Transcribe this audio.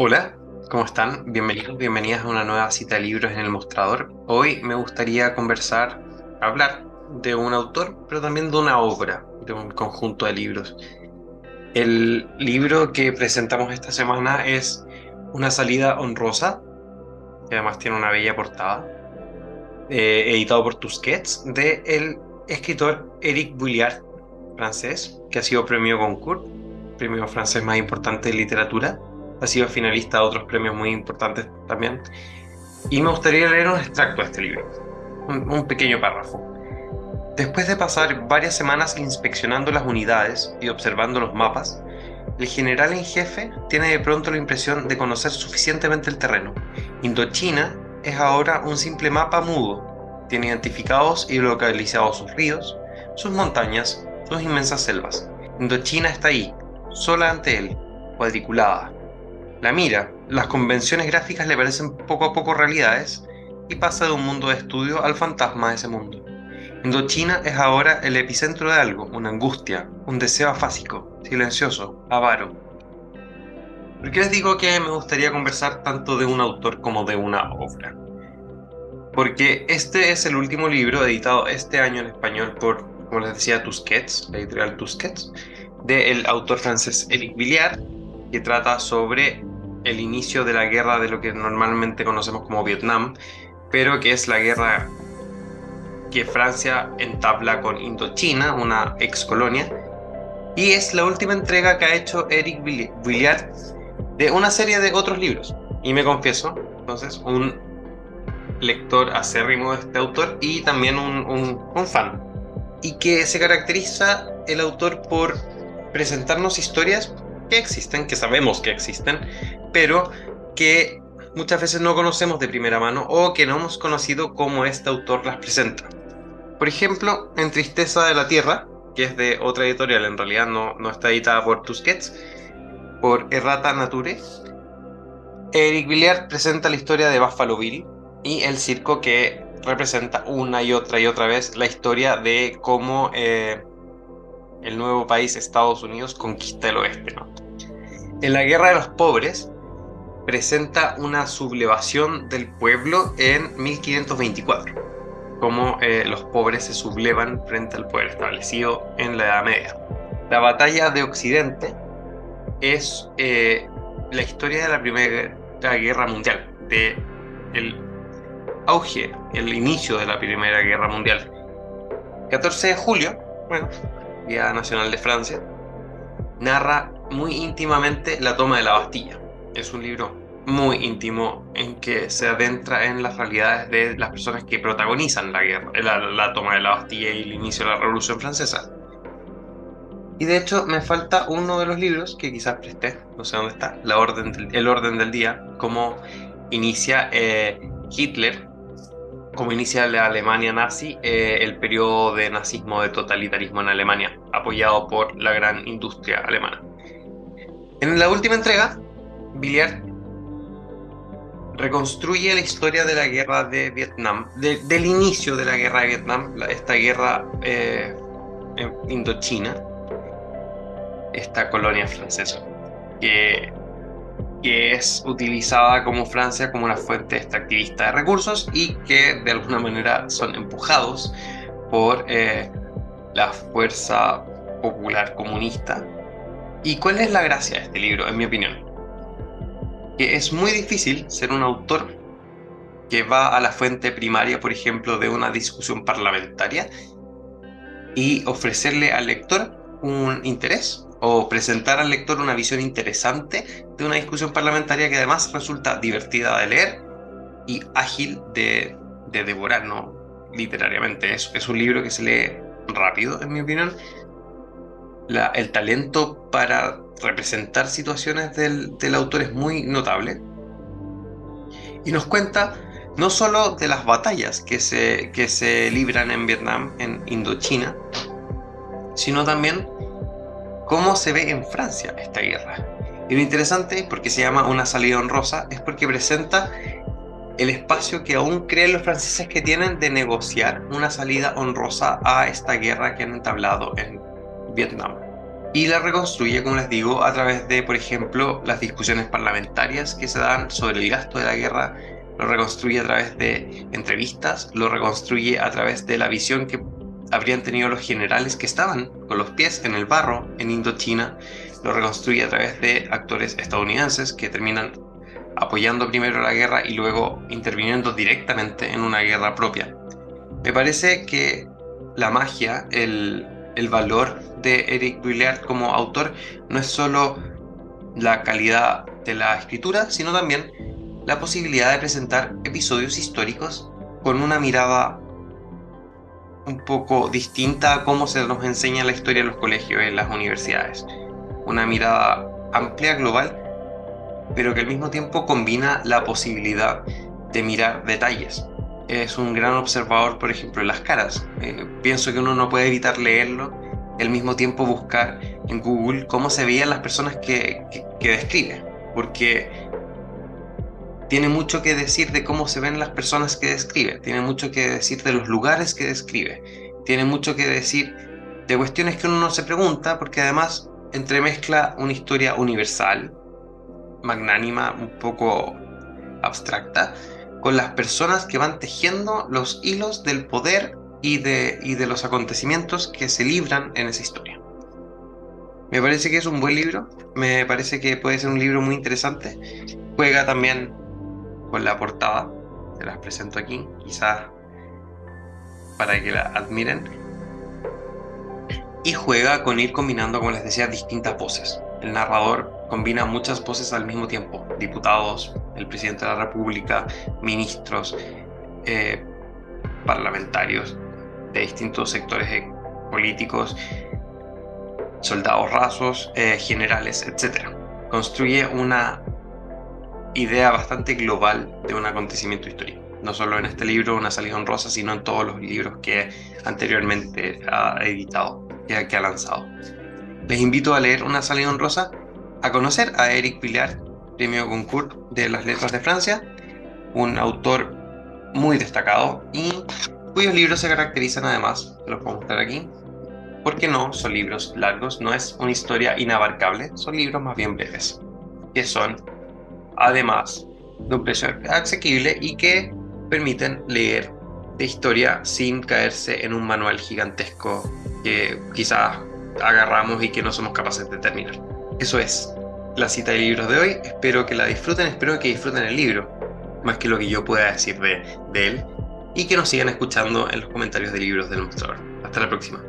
Hola, ¿cómo están? Bienvenidos, bienvenidas a una nueva cita de libros en el mostrador. Hoy me gustaría conversar, hablar de un autor, pero también de una obra, de un conjunto de libros. El libro que presentamos esta semana es Una salida honrosa, que además tiene una bella portada, eh, editado por Tusquets, de el escritor Eric Bouillard, francés, que ha sido premio Goncourt, premio francés más importante de literatura ha sido finalista de otros premios muy importantes también. Y me gustaría leer un extracto de este libro, un, pequeño párrafo. Después de pasar varias semanas inspeccionando las unidades y observando los mapas, el general en jefe tiene de pronto la impresión de conocer suficientemente el terreno. Indochina es ahora un simple mapa mudo. Tiene identificados y localizados sus ríos, sus montañas, sus inmensas selvas. Indochina está ahí, sola ante él, cuadriculada, la mira, las convenciones gráficas le parecen poco a poco realidades y pasa de un mundo de estudio al fantasma de ese mundo. Indochina es ahora el epicentro de algo, una angustia, un deseo afásico, silencioso, avaro. ¿Por qué les digo que me gustaría conversar tanto de un autor como de una obra? Porque este es el último libro editado este año en español por, como les decía, Tusquets, editorial Tusquets, del autor francés Eric Villard, que trata sobre el inicio de la guerra de lo que normalmente conocemos como Vietnam, pero que es la guerra que Francia entabla con Indochina, una ex colonia, y es la última entrega que ha hecho Eric Villard de una serie de otros libros. Y me confieso, entonces, un lector acérrimo de este autor y también un fan. Y que se caracteriza el autor por presentarnos historias que existen, que sabemos que existen, pero que muchas veces no conocemos de primera mano o que no hemos conocido cómo este autor las presenta. Por ejemplo, en Tristeza de la Tierra, que es de otra editorial, en realidad no, no está editada por Tusquets, por Errata Nature, Eric Villard presenta la historia de Buffalo Bill y el circo que representa una y otra y otra vez la historia de cómo eh, el nuevo país Estados Unidos conquista el oeste. En la Guerra de los Pobres presenta una sublevación del pueblo en 1524, como eh, los pobres se sublevan frente al poder establecido en la Edad Media. La batalla de Occidente es eh, la historia de la Primera Guerra Mundial, de el auge, el inicio de la Primera Guerra Mundial. 14 de julio, bueno, Día Nacional de Francia, narra muy íntimamente la toma de la Bastilla. Es un libro muy íntimo en que se adentra en las realidades de las personas que protagonizan la guerra, la, toma de la Bastilla y el inicio de la Revolución Francesa. Y de hecho me falta uno de los libros que quizás presté, no sé dónde está, la orden El orden del día, cómo inicia eh, Hitler como inicia la Alemania nazi eh, el periodo de nazismo, de totalitarismo en Alemania, apoyado por la gran industria alemana. En la última entrega, Billiard reconstruye la historia de la guerra de Vietnam, del inicio de la guerra de Vietnam, esta guerra eh, en Indochina, esta colonia francesa, que que es utilizada como Francia como una fuente extractivista de recursos y que de alguna manera son empujados por eh, la fuerza popular comunista. ¿Y cuál es la gracia de este libro, en mi opinión? Que es muy difícil ser un autor que va a la fuente primaria, por ejemplo, de una discusión parlamentaria y ofrecerle al lector un interés o presentar al lector una visión interesante de una discusión parlamentaria que además resulta divertida de leer y ágil de, devorar, ¿no? Literariamente. Es, un libro que se lee rápido, en mi opinión. el talento para representar situaciones del, del autor es muy notable. Y nos cuenta no solo de las batallas que se, que se libran en Vietnam, en Indochina, sino también cómo se ve en Francia esta guerra. Y lo interesante, porque se llama Una salida honrosa, es porque presenta el espacio que aún creen los franceses que tienen de negociar una salida honrosa a esta guerra que han entablado en Vietnam. y la reconstruye, como les digo, a través de, por ejemplo, las discusiones parlamentarias que se dan sobre el gasto de la guerra, lo reconstruye a través de entrevistas, lo reconstruye a través de la visión que habrían tenido los generales que estaban con los pies en el barro en Indochina, lo reconstruye a través de actores estadounidenses que terminan apoyando primero la guerra y luego interviniendo directamente en una guerra propia. Me parece que la magia, el, el valor de Eric Bouillard como autor no es solo la calidad de la escritura, sino también la posibilidad de presentar episodios históricos con una mirada un poco distinta a cómo se nos enseña la historia en los colegios, en las universidades. Una mirada amplia, global, pero que al mismo tiempo combina la posibilidad de mirar detalles es un gran observador, por ejemplo, en las caras. Eh, pienso que uno no puede evitar leerlo y al mismo tiempo buscar en Google cómo se veían las personas que, que, describe, porque tiene mucho que decir de cómo se ven las personas que describe, tiene mucho que decir de los lugares que describe, tiene mucho que decir de cuestiones que uno no se pregunta, porque además entremezcla una historia universal, magnánima, un poco abstracta, con las personas que van tejiendo los hilos del poder y de, y de los acontecimientos que se libran en esa historia. Me parece que es un buen libro, me parece que puede ser un libro muy interesante. Juega también con la portada, se las presento aquí, quizás para que la admiren. Y juega con ir combinando, como les decía, distintas voces. El narrador combina muchas voces al mismo tiempo, diputados, el presidente de la República, ministros, eh, parlamentarios de distintos sectores políticos, soldados rasos, eh, generales, etc. Construye una idea bastante global de un acontecimiento histórico. No solo en este libro, Una salida honrosa, sino en todos los libros que anteriormente ha editado, que, que ha lanzado. Les invito a leer Una salida honrosa, a conocer a Eric Pilar, premio Goncourt de las letras de Francia, un autor muy destacado y cuyos libros se caracterizan además, los puedo mostrar aquí, porque no son libros largos, no es una historia inabarcable, son libros más bien breves, que son además de un precio asequible y que permiten leer de historia sin caerse en un manual gigantesco que quizás agarramos y que no somos capaces de terminar. Eso es la cita de libros de hoy. Espero que la disfruten, espero que disfruten el libro, más que lo que yo pueda decir de, de él, y que nos sigan escuchando en los comentarios de libros del mostrador. Hasta la próxima.